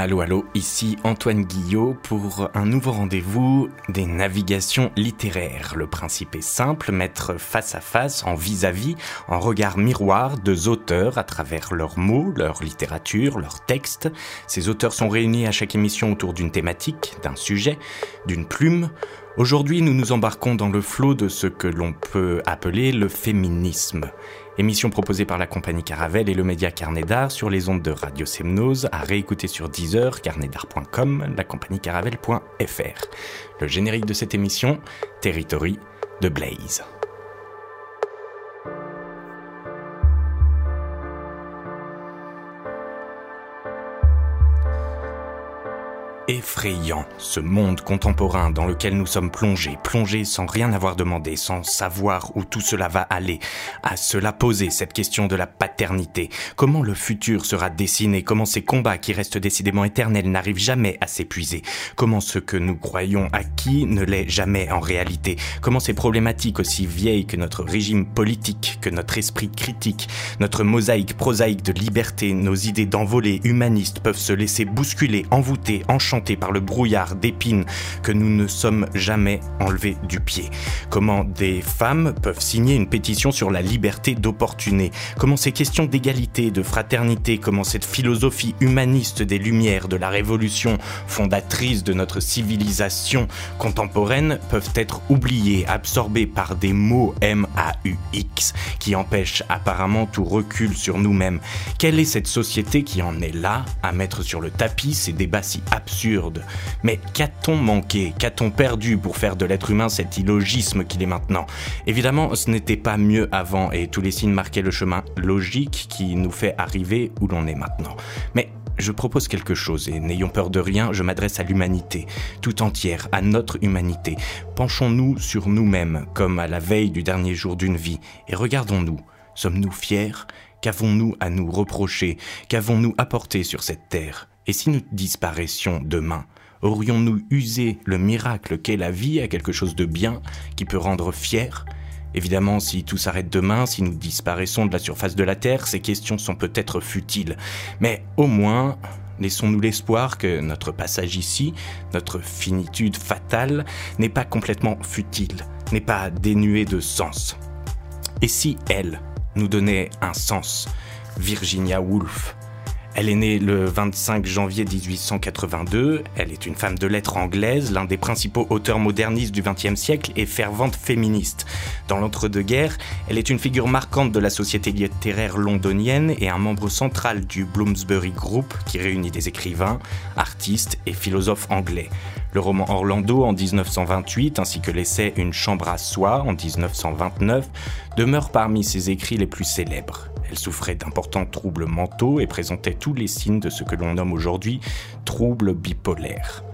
Allô, allô, ici Antoine Guillot pour un nouveau rendez-vous des navigations littéraires. Le principe est simple, mettre face à face, en vis-à-vis, en regard miroir, deux auteurs à travers leurs mots, leur littérature, leurs textes. Ces auteurs sont réunis à chaque émission autour d'une thématique, d'un sujet, d'une plume. Aujourd'hui, nous nous embarquons dans le flot de ce que l'on peut appeler le féminisme. Émission proposée par la compagnie Caravelle et le média Carnet d'Art sur les ondes de Radio Semnose, à réécouter sur Deezer, carnetdart.com, la compagnie caravelle.fr. Le générique de cette émission, Territory de Blaze. Effrayant, ce monde contemporain dans lequel nous sommes plongés, plongés sans rien avoir demandé, sans savoir où tout cela va aller, à cela poser cette question de la paternité. Comment le futur sera dessiné, comment ces combats qui restent décidément éternels n'arrivent jamais à s'épuiser, comment ce que nous croyons acquis ne l'est jamais en réalité, comment ces problématiques aussi vieilles que notre régime politique, que notre esprit critique, notre mosaïque prosaïque de liberté, nos idées d'envolée humanistes peuvent se laisser bousculer, envoûter, enchanter par le brouillard d'épines que nous ne sommes jamais enlevés du pied. Comment des femmes peuvent signer une pétition sur la liberté d'opportuner? Comment ces questions d'égalité, de fraternité, comment cette philosophie humaniste des Lumières, de la Révolution, fondatrice de notre civilisation contemporaine, peuvent être oubliées, absorbées par des mots M-A-U-X qui empêchent apparemment tout recul sur nous-mêmes? Quelle est cette société qui en est là à mettre sur le tapis ces débats si absurdes? Mais qu'a-t-on manqué, qu'a-t-on perdu pour faire de l'être humain cet illogisme qu'il est maintenant? Évidemment, ce n'était pas mieux avant et tous les signes marquaient le chemin logique qui nous fait arriver où l'on est maintenant. Mais je propose quelque chose et n'ayons peur de rien, je m'adresse à l'humanité, tout entière, à notre humanité. Penchons-nous sur nous-mêmes, comme à la veille du dernier jour d'une vie, et regardons-nous. Sommes-nous fiers? Qu'avons-nous à nous reprocher? Qu'avons-nous apporté sur cette terre? Et si nous disparaissions demain, aurions-nous usé le miracle qu'est la vie à quelque chose de bien qui peut rendre fier? Évidemment, si tout s'arrête demain, si nous disparaissons de la surface de la Terre, ces questions sont peut-être futiles. Mais au moins, laissons-nous l'espoir que notre passage ici, notre finitude fatale, n'est pas complètement futile, n'est pas dénué de sens. Et si elle nous donnait un sens? Virginia Woolf, elle est née le 25 janvier 1882. Elle est une femme de lettres anglaise, l'un des principaux auteurs modernistes du XXe siècle et fervente féministe. Dans l'entre-deux-guerres, elle est une figure marquante de la société littéraire londonienne et un membre central du Bloomsbury Group qui réunit des écrivains, artistes et philosophes anglais. Le roman Orlando en 1928 ainsi que l'essai Une chambre à soi en 1929 demeurent parmi ses écrits les plus célèbres. Elle souffrait d'importants troubles mentaux et présentait tous les signes de ce que l'on nomme aujourd'hui troubles bipolaires.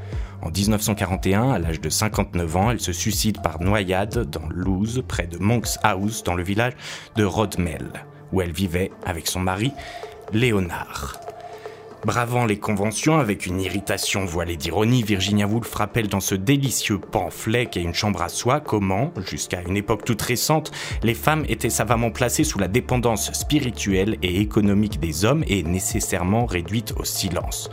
En 1941, à l'âge de 59 ans, elle se suicide par noyade dans l'Ouse, près de Monk's House, dans le village de Rodmel, où elle vivait avec son mari, Léonard. Bravant les conventions avec une irritation voilée d'ironie, Virginia Woolf rappelle dans ce délicieux pamphlet qu'est une chambre à soi comment, jusqu'à une époque toute récente, les femmes étaient savamment placées sous la dépendance spirituelle et économique des hommes et nécessairement réduites au silence.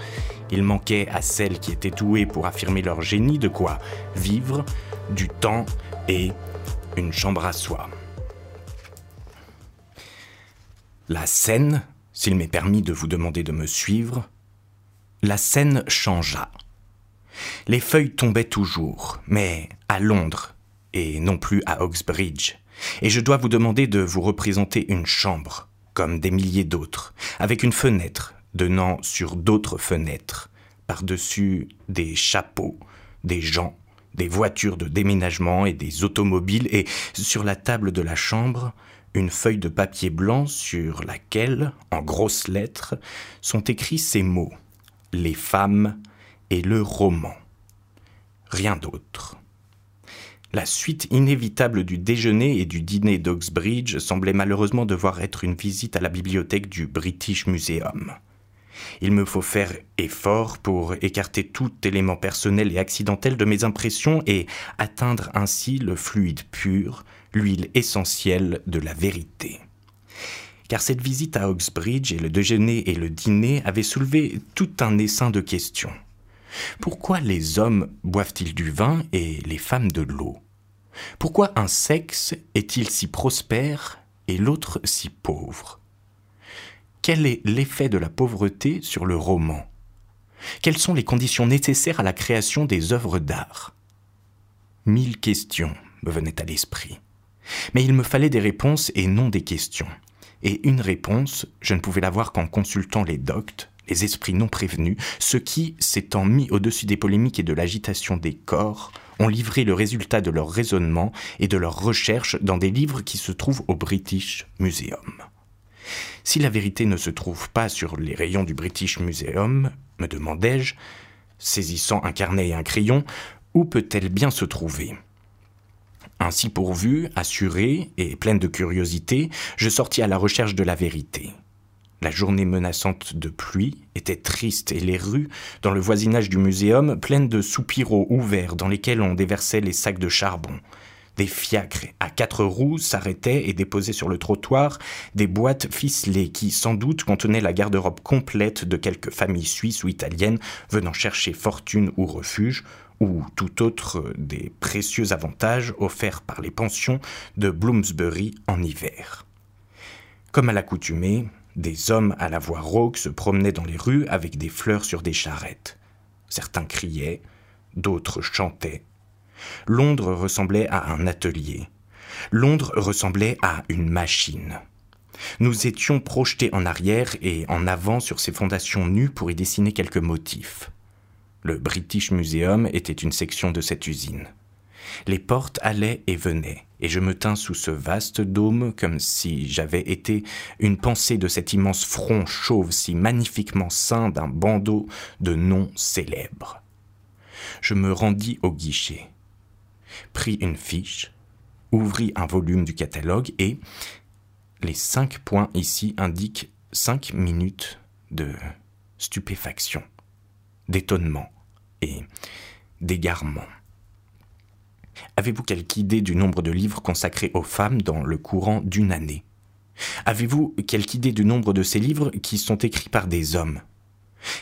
Il manquait à celles qui étaient douées pour affirmer leur génie de quoi vivre, du temps et une chambre à soi. La scène s'il m'est permis de vous demander de me suivre, la scène changea. Les feuilles tombaient toujours, mais à Londres, et non plus à Oxbridge, et je dois vous demander de vous représenter une chambre, comme des milliers d'autres, avec une fenêtre donnant sur d'autres fenêtres, par-dessus des chapeaux, des gens, des voitures de déménagement et des automobiles, et sur la table de la chambre, une feuille de papier blanc sur laquelle, en grosses lettres, sont écrits ces mots Les femmes et le roman. Rien d'autre. La suite inévitable du déjeuner et du dîner d'Oxbridge semblait malheureusement devoir être une visite à la bibliothèque du British Museum. Il me faut faire effort pour écarter tout élément personnel et accidentel de mes impressions et atteindre ainsi le fluide pur, l'huile essentielle de la vérité. car cette visite à Oxbridge et le déjeuner et le dîner avaient soulevé tout un essaim de questions. Pourquoi les hommes boivent-ils du vin et les femmes de l'eau? Pourquoi un sexe est-il si prospère et l'autre si pauvre? Quel est l'effet de la pauvreté sur le roman? Quelles sont les conditions nécessaires à la création des œuvres d'art? Mille questions me venaient à l'esprit. Mais il me fallait des réponses et non des questions. Et une réponse, je ne pouvais l'avoir qu'en consultant les doctes, les esprits non prévenus, ceux qui, s'étant mis au-dessus des polémiques et de l'agitation des corps, ont livré le résultat de leur raisonnement et de leurs recherches dans des livres qui se trouvent au British Museum. Si la vérité ne se trouve pas sur les rayons du British Museum, me demandai-je, saisissant un carnet et un crayon, où peut-elle bien se trouver? Ainsi pourvue, assurée et pleine de curiosité, je sortis à la recherche de la vérité. La journée menaçante de pluie était triste et les rues, dans le voisinage du muséum, pleines de soupiraux ouverts dans lesquels on déversait les sacs de charbon. Des fiacres à quatre roues s'arrêtaient et déposaient sur le trottoir des boîtes ficelées qui, sans doute, contenaient la garde-robe complète de quelques familles suisses ou italiennes venant chercher fortune ou refuge, ou tout autre des précieux avantages offerts par les pensions de Bloomsbury en hiver. Comme à l'accoutumée, des hommes à la voix rauque se promenaient dans les rues avec des fleurs sur des charrettes. Certains criaient, d'autres chantaient. Londres ressemblait à un atelier. Londres ressemblait à une machine. Nous étions projetés en arrière et en avant sur ces fondations nues pour y dessiner quelques motifs. Le British Museum était une section de cette usine. Les portes allaient et venaient, et je me tins sous ce vaste dôme comme si j'avais été une pensée de cet immense front chauve si magnifiquement ceint d'un bandeau de noms célèbres. Je me rendis au guichet, pris une fiche, ouvris un volume du catalogue et les cinq points ici indiquent cinq minutes de stupéfaction d'étonnement et d'égarement. Avez-vous quelque idée du nombre de livres consacrés aux femmes dans le courant d'une année? Avez-vous quelque idée du nombre de ces livres qui sont écrits par des hommes?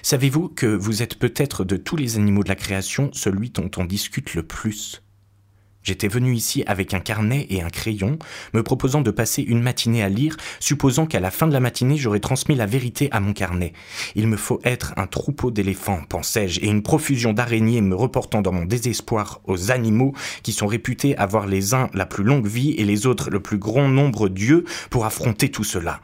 Savez-vous que vous êtes peut-être de tous les animaux de la création celui dont on discute le plus? J'étais venu ici avec un carnet et un crayon, me proposant de passer une matinée à lire, supposant qu'à la fin de la matinée j'aurais transmis la vérité à mon carnet. Il me faut être un troupeau d'éléphants, pensais-je, et une profusion d'araignées me reportant dans mon désespoir aux animaux qui sont réputés avoir les uns la plus longue vie et les autres le plus grand nombre d'yeux pour affronter tout cela.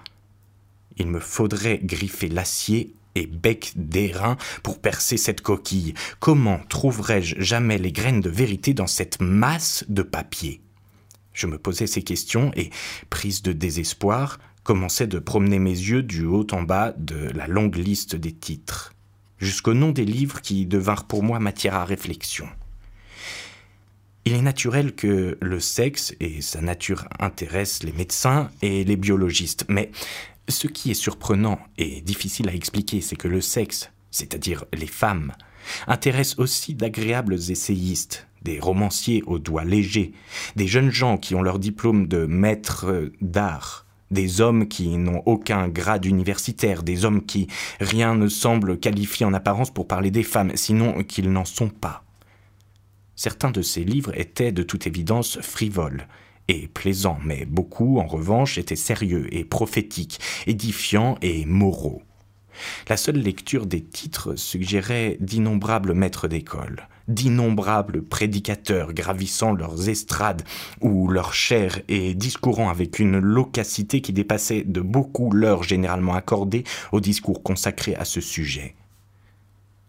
Il me faudrait griffer l'acier et bec d'airain pour percer cette coquille. Comment trouverais-je jamais les graines de vérité dans cette masse de papier? Je me posais ces questions et, prise de désespoir, commençais de promener mes yeux du haut en bas de la longue liste des titres, jusqu'au nom des livres qui devinrent pour moi matière à réflexion. Il est naturel que le sexe et sa nature intéressent les médecins et les biologistes, mais ce qui est surprenant et difficile à expliquer, c'est que le sexe, c'est-à-dire les femmes, intéresse aussi d'agréables essayistes, des romanciers aux doigts légers, des jeunes gens qui ont leur diplôme de maître d'art, des hommes qui n'ont aucun grade universitaire, des hommes qui rien ne semble qualifier en apparence pour parler des femmes, sinon qu'ils n'en sont pas. Certains de ces livres étaient de toute évidence frivoles, et plaisants, mais beaucoup, en revanche, étaient sérieux et prophétiques, édifiants et moraux. La seule lecture des titres suggérait d'innombrables maîtres d'école, d'innombrables prédicateurs gravissant leurs estrades ou leurs chairs et discourant avec une loquacité qui dépassait de beaucoup l'heure généralement accordée aux discours consacrés à ce sujet.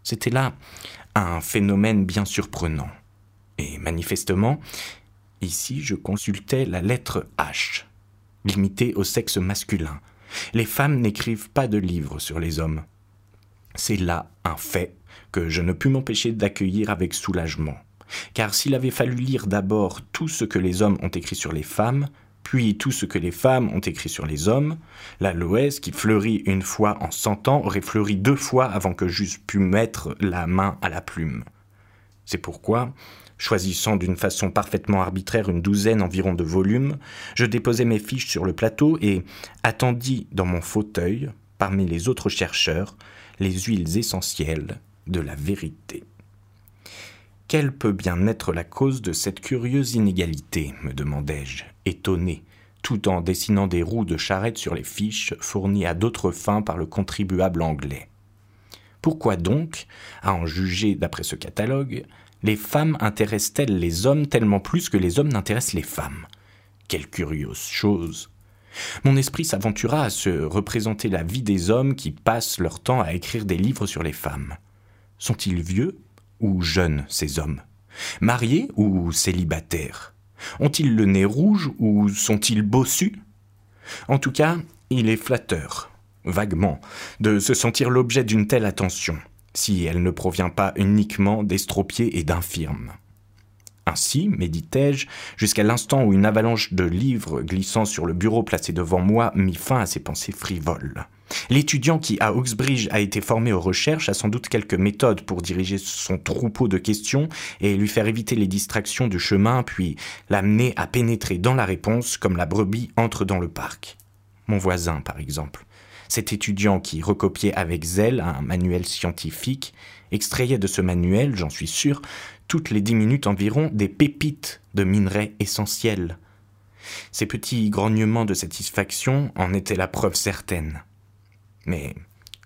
C'était là un phénomène bien surprenant. Et manifestement, Ici, je consultais la lettre H, limitée au sexe masculin. Les femmes n'écrivent pas de livres sur les hommes. C'est là un fait que je ne pus m'empêcher d'accueillir avec soulagement. Car s'il avait fallu lire d'abord tout ce que les hommes ont écrit sur les femmes, puis tout ce que les femmes ont écrit sur les hommes, la Loès, qui fleurit une fois en cent ans, aurait fleuri deux fois avant que j'eusse pu mettre la main à la plume. C'est pourquoi Choisissant d'une façon parfaitement arbitraire une douzaine environ de volumes, je déposai mes fiches sur le plateau et attendis dans mon fauteuil, parmi les autres chercheurs, les huiles essentielles de la vérité. Quelle peut bien être la cause de cette curieuse inégalité me demandai-je, étonné, tout en dessinant des roues de charrette sur les fiches fournies à d'autres fins par le contribuable anglais. Pourquoi donc, à en juger d'après ce catalogue, les femmes intéressent-elles les hommes tellement plus que les hommes n'intéressent les femmes? Quelle curieuse chose! Mon esprit s'aventura à se représenter la vie des hommes qui passent leur temps à écrire des livres sur les femmes. Sont-ils vieux ou jeunes, ces hommes? Mariés ou célibataires? Ont-ils le nez rouge ou sont-ils bossus? En tout cas, il est flatteur, vaguement, de se sentir l'objet d'une telle attention, si elle ne provient pas uniquement d'estropiés et d'infirmes. Ainsi, méditai-je, jusqu'à l'instant où une avalanche de livres glissant sur le bureau placé devant moi mit fin à ces pensées frivoles. L'étudiant qui, à Oxbridge, a été formé aux recherches a sans doute quelques méthodes pour diriger son troupeau de questions et lui faire éviter les distractions du chemin, puis l'amener à pénétrer dans la réponse comme la brebis entre dans le parc. Mon voisin, par exemple. Cet étudiant qui recopiait avec zèle un manuel scientifique extrayait de ce manuel, j'en suis sûr, toutes les dix minutes environ des pépites de minerais essentiels. Ces petits grognements de satisfaction en étaient la preuve certaine. Mais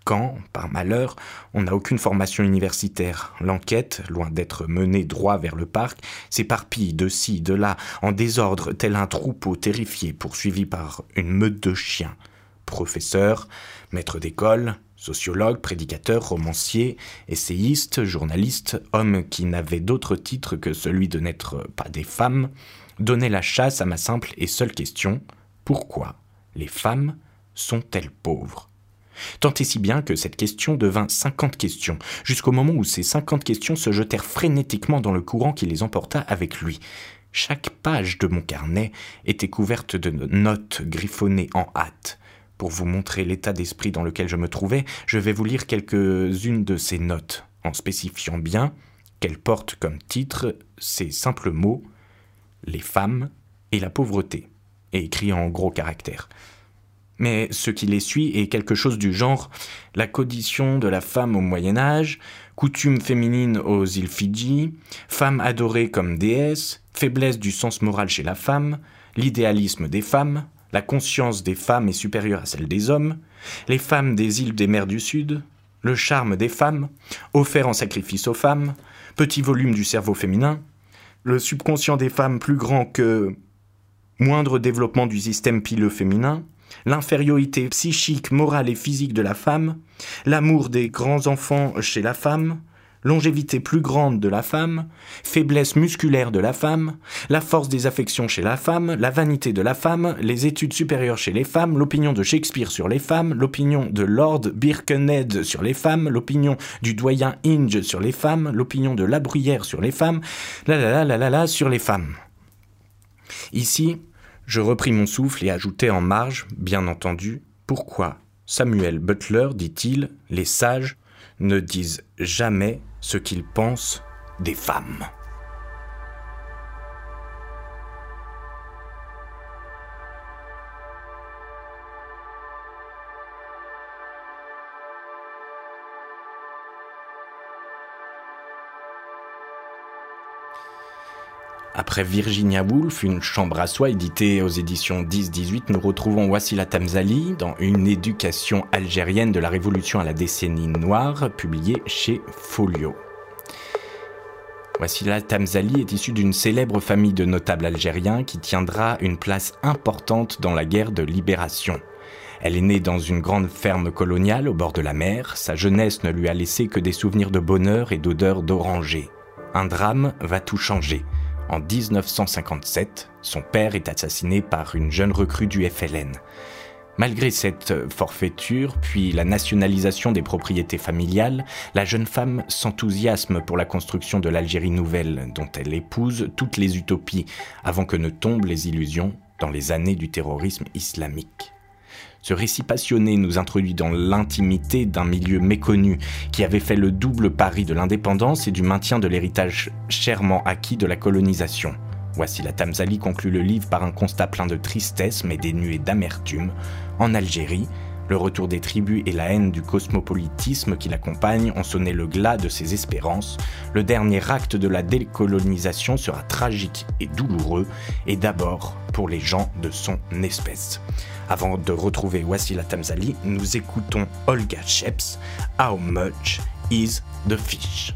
quand, par malheur, on n'a aucune formation universitaire, l'enquête, loin d'être menée droit vers le parc, s'éparpille de ci, de là, en désordre, tel un troupeau terrifié poursuivi par une meute de chiens. Professeurs, maîtres d'école, sociologues, prédicateurs, romanciers, essayistes, journalistes, hommes qui n'avaient d'autre titre que celui de n'être pas des femmes, donnaient la chasse à ma simple et seule question pourquoi les femmes sont-elles pauvres? Tant et si bien que cette question devint cinquante questions, jusqu'au moment où ces cinquante questions se jetèrent frénétiquement dans le courant qui les emporta avec lui. Chaque page de mon carnet était couverte de notes griffonnées en hâte. Pour vous montrer l'état d'esprit dans lequel je me trouvais, je vais vous lire quelques-unes de ces notes, en spécifiant bien qu'elles portent comme titre ces simples mots Les femmes et la pauvreté, et écrit en gros caractères mais ce qui les suit est quelque chose du genre la condition de la femme au Moyen Âge, coutume féminine aux îles Fidji, femme adorée comme déesse, faiblesse du sens moral chez la femme, l'idéalisme des femmes, la conscience des femmes est supérieure à celle des hommes, les femmes des îles des mers du Sud, le charme des femmes, offert en sacrifice aux femmes, petit volume du cerveau féminin, le subconscient des femmes plus grand que moindre développement du système pileux féminin, l'infériorité psychique, morale et physique de la femme, l'amour des grands enfants chez la femme, longévité plus grande de la femme, faiblesse musculaire de la femme, la force des affections chez la femme, la vanité de la femme, les études supérieures chez les femmes, l'opinion de Shakespeare sur les femmes, l'opinion de Lord Birkenhead sur les femmes, l'opinion du doyen Inge sur les femmes, l'opinion de La Bruyère sur les femmes, la la la la la la sur les femmes. Ici, je repris mon souffle et ajoutai en marge, bien entendu, pourquoi Samuel Butler, dit-il, les sages ne disent jamais ce qu'ils pensent des femmes. Après Virginia Woolf, une chambre à soi éditée aux éditions 10-18, nous retrouvons Wassila Tamzali dans Une éducation algérienne de la révolution à la décennie noire, publiée chez Folio. Wassila Tamzali est issue d'une célèbre famille de notables algériens qui tiendra une place importante dans la guerre de libération. Elle est née dans une grande ferme coloniale au bord de la mer. Sa jeunesse ne lui a laissé que des souvenirs de bonheur et d'odeur d'oranger. Un drame va tout changer. En 1957, son père est assassiné par une jeune recrue du FLN. Malgré cette forfaiture, puis la nationalisation des propriétés familiales, la jeune femme s'enthousiasme pour la construction de l'Algérie nouvelle, dont elle épouse toutes les utopies, avant que ne tombent les illusions dans les années du terrorisme islamique. Ce récit passionné nous introduit dans l'intimité d'un milieu méconnu qui avait fait le double pari de l'indépendance et du maintien de l'héritage chèrement acquis de la colonisation. Voici la Tamzali conclut le livre par un constat plein de tristesse mais dénué d'amertume. En Algérie, le retour des tribus et la haine du cosmopolitisme qui l'accompagne ont sonné le glas de ses espérances. Le dernier acte de la décolonisation sera tragique et douloureux, et d'abord pour les gens de son espèce. Avant de retrouver Wassila Tamzali, nous écoutons Olga Sheps, How Much is the Fish?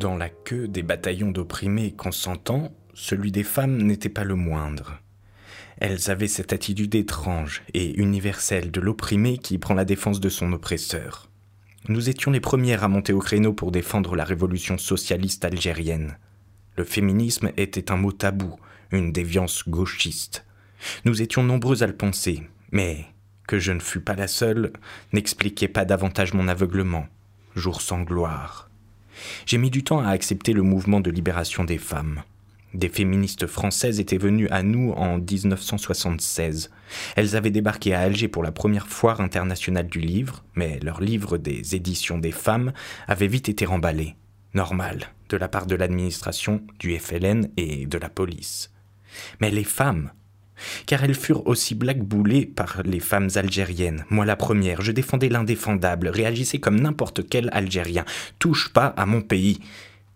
Dans la queue des bataillons d'opprimés consentants, celui des femmes n'était pas le moindre. Elles avaient cette attitude étrange et universelle de l'opprimé qui prend la défense de son oppresseur. Nous étions les premières à monter au créneau pour défendre la révolution socialiste algérienne. Le féminisme était un mot tabou, une déviance gauchiste. Nous étions nombreux à le penser, mais que je ne fus pas la seule n'expliquait pas davantage mon aveuglement. Jour sans gloire. J'ai mis du temps à accepter le mouvement de libération des femmes. Des féministes françaises étaient venues à nous en 1976. Elles avaient débarqué à Alger pour la première foire internationale du livre, mais leur livre des éditions des femmes avait vite été remballé. Normal, de la part de l'administration, du FLN et de la police. Mais les femmes, car elles furent aussi blackboulées par les femmes algériennes. Moi la première, je défendais l'indéfendable, réagissais comme n'importe quel Algérien. Touche pas à mon pays.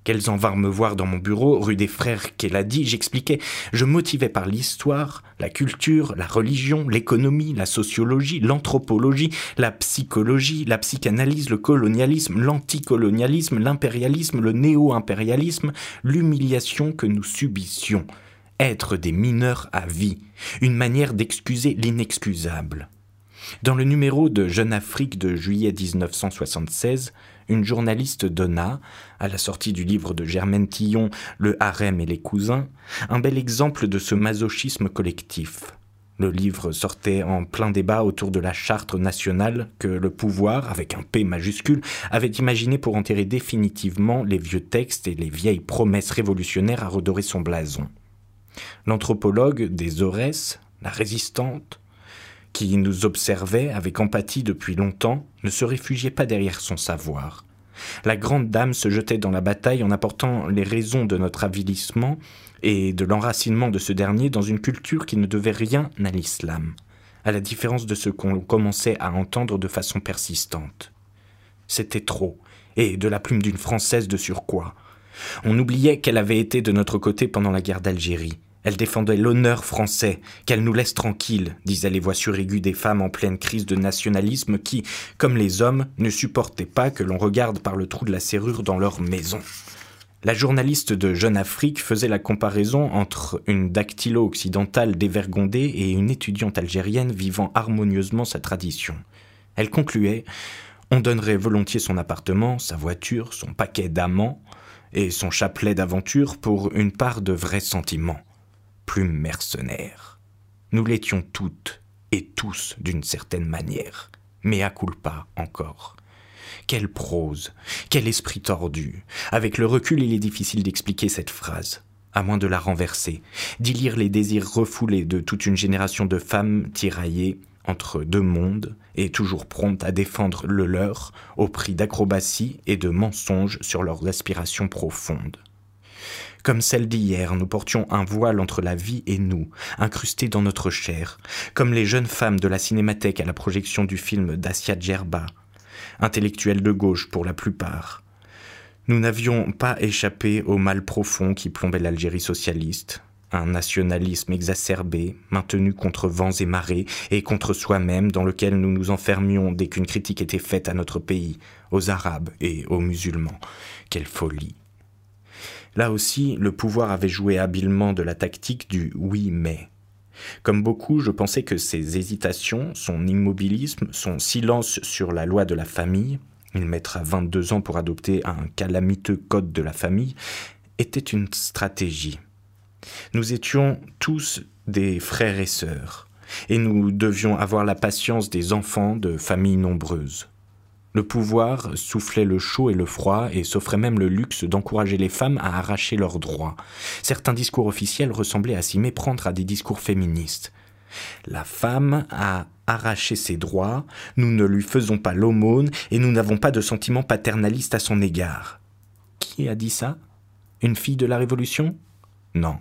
Qu'elles en vinrent me voir dans mon bureau, rue des Frères dit, j'expliquais, je motivais par l'histoire, la culture, la religion, l'économie, la sociologie, l'anthropologie, la psychologie, la psychanalyse, le colonialisme, l'anticolonialisme, l'impérialisme, le néo-impérialisme, l'humiliation que nous subissions. Être des mineurs à vie, une manière d'excuser l'inexcusable. Dans le numéro de Jeune Afrique de juillet 1976, une journaliste donna, à la sortie du livre de Germaine Tillon, Le harem et les cousins, un bel exemple de ce masochisme collectif. Le livre sortait en plein débat autour de la charte nationale que le pouvoir, avec un P majuscule, avait imaginé pour enterrer définitivement les vieux textes et les vieilles promesses révolutionnaires à redorer son blason. L'anthropologue des Aurès, la résistante, qui nous observait avec empathie depuis longtemps, ne se réfugiait pas derrière son savoir. La grande dame se jetait dans la bataille en apportant les raisons de notre avilissement et de l'enracinement de ce dernier dans une culture qui ne devait rien à l'islam, à la différence de ce qu'on commençait à entendre de façon persistante. C'était trop, et de la plume d'une Française de surcroît. On oubliait qu'elle avait été de notre côté pendant la guerre d'Algérie, elle défendait l'honneur français, qu'elle nous laisse tranquilles, disaient les voix suraiguës des femmes en pleine crise de nationalisme qui, comme les hommes, ne supportaient pas que l'on regarde par le trou de la serrure dans leur maison. La journaliste de Jeune Afrique faisait la comparaison entre une dactylo occidentale dévergondée et une étudiante algérienne vivant harmonieusement sa tradition. Elle concluait On donnerait volontiers son appartement, sa voiture, son paquet d'amants et son chapelet d'aventure pour une part de vrais sentiments plus mercenaires. Nous l'étions toutes et tous d'une certaine manière, mais à culpa encore. Quelle prose, quel esprit tordu. Avec le recul, il est difficile d'expliquer cette phrase, à moins de la renverser, d'y lire les désirs refoulés de toute une génération de femmes tiraillées entre deux mondes et toujours promptes à défendre le leur au prix d'acrobaties et de mensonges sur leurs aspirations profondes. Comme celle d'hier, nous portions un voile entre la vie et nous, incrusté dans notre chair, comme les jeunes femmes de la cinémathèque à la projection du film d'Asia Djerba, intellectuelles de gauche pour la plupart. Nous n'avions pas échappé au mal profond qui plombait l'Algérie socialiste, un nationalisme exacerbé, maintenu contre vents et marées, et contre soi-même, dans lequel nous nous enfermions dès qu'une critique était faite à notre pays, aux Arabes et aux musulmans. Quelle folie. Là aussi, le pouvoir avait joué habilement de la tactique du oui mais. Comme beaucoup, je pensais que ses hésitations, son immobilisme, son silence sur la loi de la famille, il mettra 22 ans pour adopter un calamiteux code de la famille, était une stratégie. Nous étions tous des frères et sœurs, et nous devions avoir la patience des enfants de familles nombreuses. Le pouvoir soufflait le chaud et le froid et s'offrait même le luxe d'encourager les femmes à arracher leurs droits. Certains discours officiels ressemblaient à s'y méprendre à des discours féministes. La femme a arraché ses droits, nous ne lui faisons pas l'aumône et nous n'avons pas de sentiments paternalistes à son égard. Qui a dit ça? Une fille de la Révolution? Non.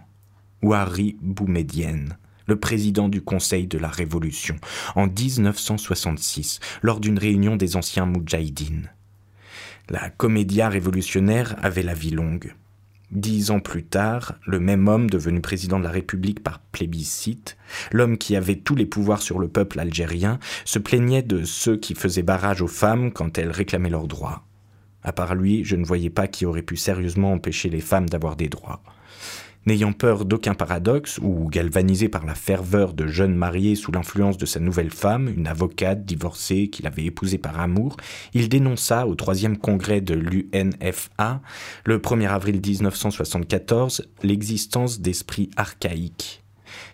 Ouari Boumedienne le président du Conseil de la Révolution, en 1966, lors d'une réunion des anciens Moudjahidines. La comédia révolutionnaire avait la vie longue. Dix ans plus tard, le même homme devenu président de la République par plébiscite, l'homme qui avait tous les pouvoirs sur le peuple algérien, se plaignait de ceux qui faisaient barrage aux femmes quand elles réclamaient leurs droits. À part lui, je ne voyais pas qui aurait pu sérieusement empêcher les femmes d'avoir des droits. N'ayant peur d'aucun paradoxe, ou galvanisé par la ferveur de jeunes mariés sous l'influence de sa nouvelle femme, une avocate divorcée qu'il avait épousée par amour, il dénonça au troisième congrès de l'UNFA, le 1er avril 1974, l'existence d'esprits archaïques.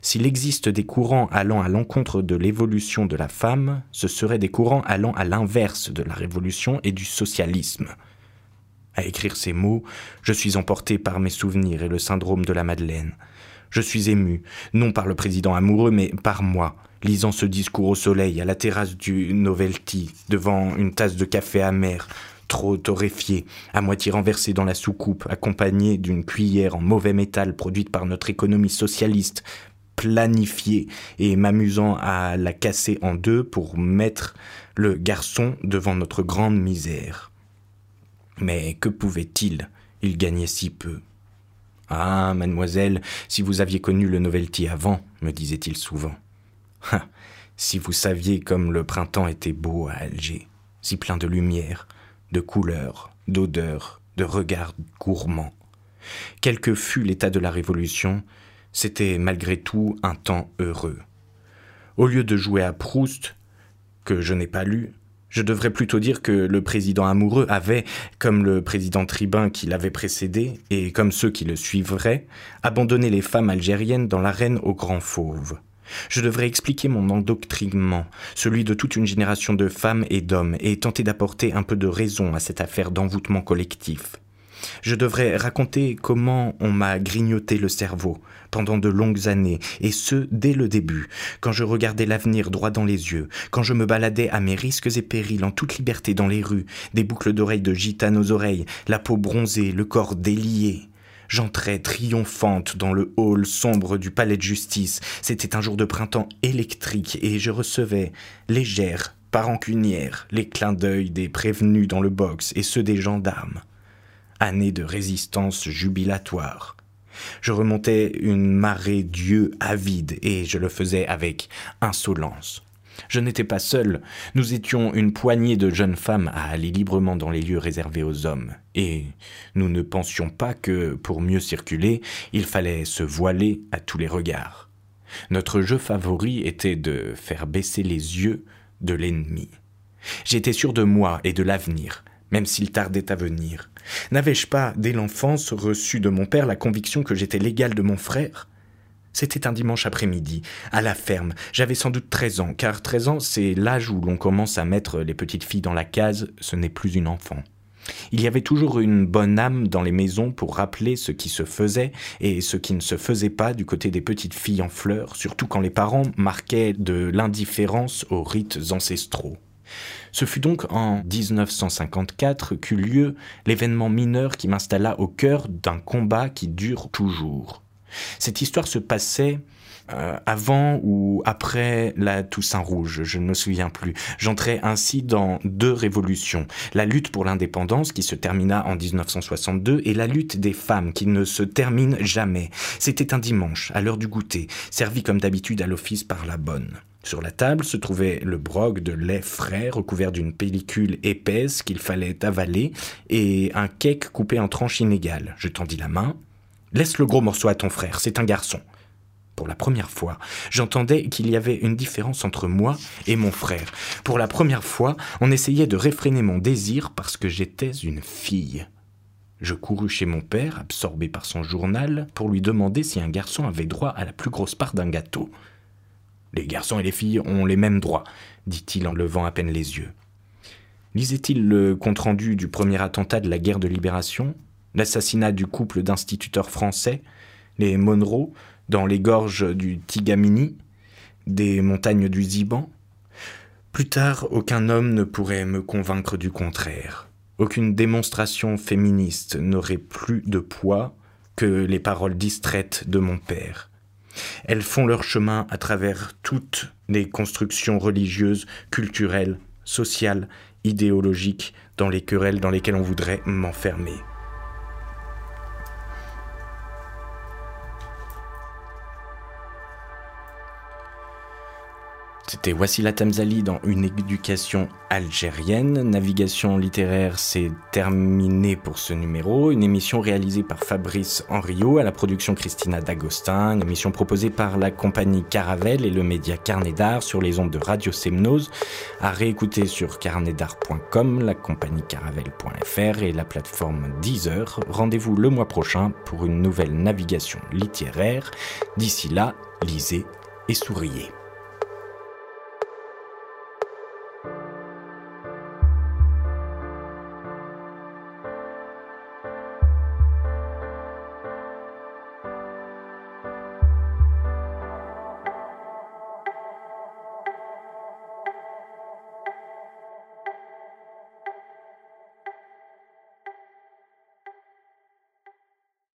S'il existe des courants allant à l'encontre de l'évolution de la femme, ce seraient des courants allant à l'inverse de la révolution et du socialisme. À écrire ces mots, je suis emporté par mes souvenirs et le syndrome de la Madeleine. Je suis ému, non par le président amoureux, mais par moi, lisant ce discours au soleil, à la terrasse du Novelty, devant une tasse de café amer, trop torréfié, à moitié renversé dans la soucoupe, accompagné d'une cuillère en mauvais métal produite par notre économie socialiste, planifiée et m'amusant à la casser en deux pour mettre le garçon devant notre grande misère. Mais que pouvait-il Il gagnait si peu. Ah, mademoiselle, si vous aviez connu le novelty avant, me disait-il souvent. Ah, si vous saviez comme le printemps était beau à Alger, si plein de lumière, de couleurs, d'odeurs, de regards gourmands. Quel que fût l'état de la Révolution, c'était malgré tout un temps heureux. Au lieu de jouer à Proust, que je n'ai pas lu, je devrais plutôt dire que le président amoureux avait, comme le président tribun qui l'avait précédé, et comme ceux qui le suivraient, abandonné les femmes algériennes dans l'arène aux grands fauves. Je devrais expliquer mon endoctrinement, celui de toute une génération de femmes et d'hommes, et tenter d'apporter un peu de raison à cette affaire d'envoûtement collectif. Je devrais raconter comment on m'a grignoté le cerveau pendant de longues années, et ce dès le début, quand je regardais l'avenir droit dans les yeux, quand je me baladais à mes risques et périls en toute liberté dans les rues, des boucles d'oreilles de gitane aux oreilles, la peau bronzée, le corps délié. J'entrais triomphante dans le hall sombre du palais de justice. C'était un jour de printemps électrique et je recevais, légère, par rancunière, les clins d'œil des prévenus dans le box et ceux des gendarmes année de résistance jubilatoire. Je remontais une marée d'yeux avides et je le faisais avec insolence. Je n'étais pas seul, nous étions une poignée de jeunes femmes à aller librement dans les lieux réservés aux hommes, et nous ne pensions pas que, pour mieux circuler, il fallait se voiler à tous les regards. Notre jeu favori était de faire baisser les yeux de l'ennemi. J'étais sûr de moi et de l'avenir, même s'il tardait à venir. N'avais-je pas, dès l'enfance, reçu de mon père la conviction que j'étais l'égal de mon frère? C'était un dimanche après-midi, à la ferme. J'avais sans doute treize ans, car treize ans, c'est l'âge où l'on commence à mettre les petites filles dans la case, ce n'est plus une enfant. Il y avait toujours une bonne âme dans les maisons pour rappeler ce qui se faisait et ce qui ne se faisait pas du côté des petites filles en fleurs, surtout quand les parents marquaient de l'indifférence aux rites ancestraux. Ce fut donc en 1954 qu'eut lieu l'événement mineur qui m'installa au cœur d'un combat qui dure toujours. Cette histoire se passait euh, avant ou après la Toussaint Rouge, je ne me souviens plus. J'entrais ainsi dans deux révolutions. La lutte pour l'indépendance qui se termina en 1962 et la lutte des femmes qui ne se termine jamais. C'était un dimanche, à l'heure du goûter, servi comme d'habitude à l'office par la bonne. Sur la table se trouvait le broc de lait frais recouvert d'une pellicule épaisse qu'il fallait avaler et un cake coupé en tranches inégales. Je tendis la main. Laisse le gros morceau à ton frère, c'est un garçon. Pour la première fois, j'entendais qu'il y avait une différence entre moi et mon frère. Pour la première fois, on essayait de réfréner mon désir parce que j'étais une fille. Je courus chez mon père, absorbé par son journal, pour lui demander si un garçon avait droit à la plus grosse part d'un gâteau. Les garçons et les filles ont les mêmes droits, dit-il en levant à peine les yeux. Lisait-il le compte-rendu du premier attentat de la guerre de libération, l'assassinat du couple d'instituteurs français, les Monroe dans les gorges du Tigamini, des montagnes du Ziban Plus tard, aucun homme ne pourrait me convaincre du contraire. Aucune démonstration féministe n'aurait plus de poids que les paroles distraites de mon père. Elles font leur chemin à travers toutes les constructions religieuses, culturelles, sociales, idéologiques, dans les querelles dans lesquelles on voudrait m'enfermer. C'était Wassila Tamzali dans Une éducation algérienne. Navigation littéraire, c'est terminé pour ce numéro. Une émission réalisée par Fabrice Henriot, à la production Christina D'Agostin. Une émission proposée par la compagnie Caravelle et le média Carnet d'Art sur les ondes de Radio Semnose. À réécouter sur carnetdart.com, la compagnie caravelle.fr et la plateforme Deezer. Rendez-vous le mois prochain pour une nouvelle navigation littéraire. D'ici là, lisez et souriez.